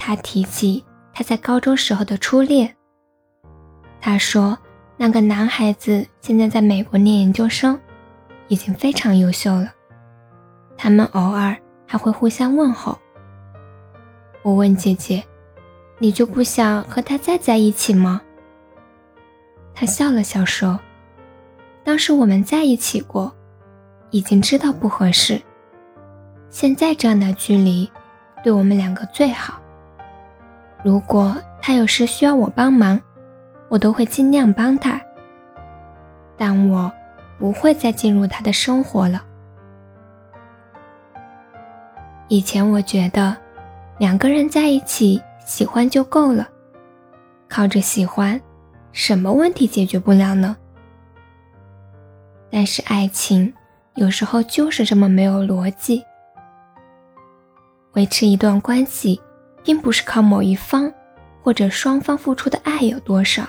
他提起他在高中时候的初恋。他说，那个男孩子现在在美国念研究生，已经非常优秀了。他们偶尔还会互相问候。我问姐姐：“你就不想和他再在一起吗？”他笑了笑说：“当时我们在一起过，已经知道不合适。现在这样的距离，对我们两个最好。”如果他有事需要我帮忙，我都会尽量帮他。但我不会再进入他的生活了。以前我觉得，两个人在一起喜欢就够了，靠着喜欢，什么问题解决不了呢？但是爱情有时候就是这么没有逻辑，维持一段关系。并不是靠某一方或者双方付出的爱有多少，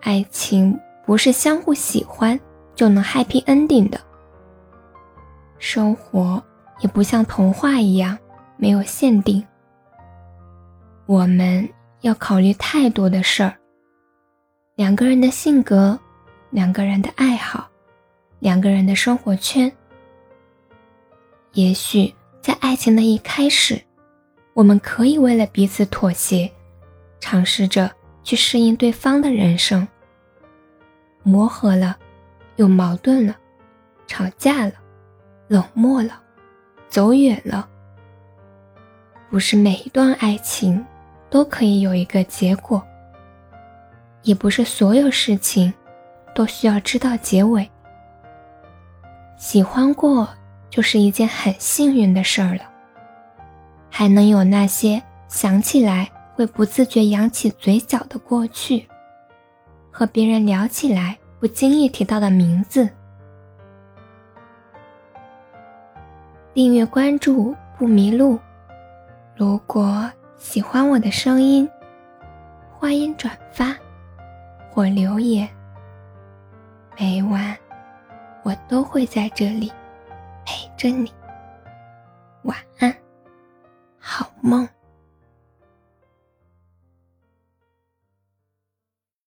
爱情不是相互喜欢就能 happy ending 的，生活也不像童话一样没有限定。我们要考虑太多的事儿，两个人的性格，两个人的爱好，两个人的生活圈，也许在爱情的一开始。我们可以为了彼此妥协，尝试着去适应对方的人生。磨合了，有矛盾了，吵架了，冷漠了，走远了。不是每一段爱情都可以有一个结果，也不是所有事情都需要知道结尾。喜欢过就是一件很幸运的事儿了。还能有那些想起来会不自觉扬起嘴角的过去，和别人聊起来不经意提到的名字。订阅关注不迷路。如果喜欢我的声音，欢迎转发或留言。每晚我都会在这里陪着你。晚安。梦。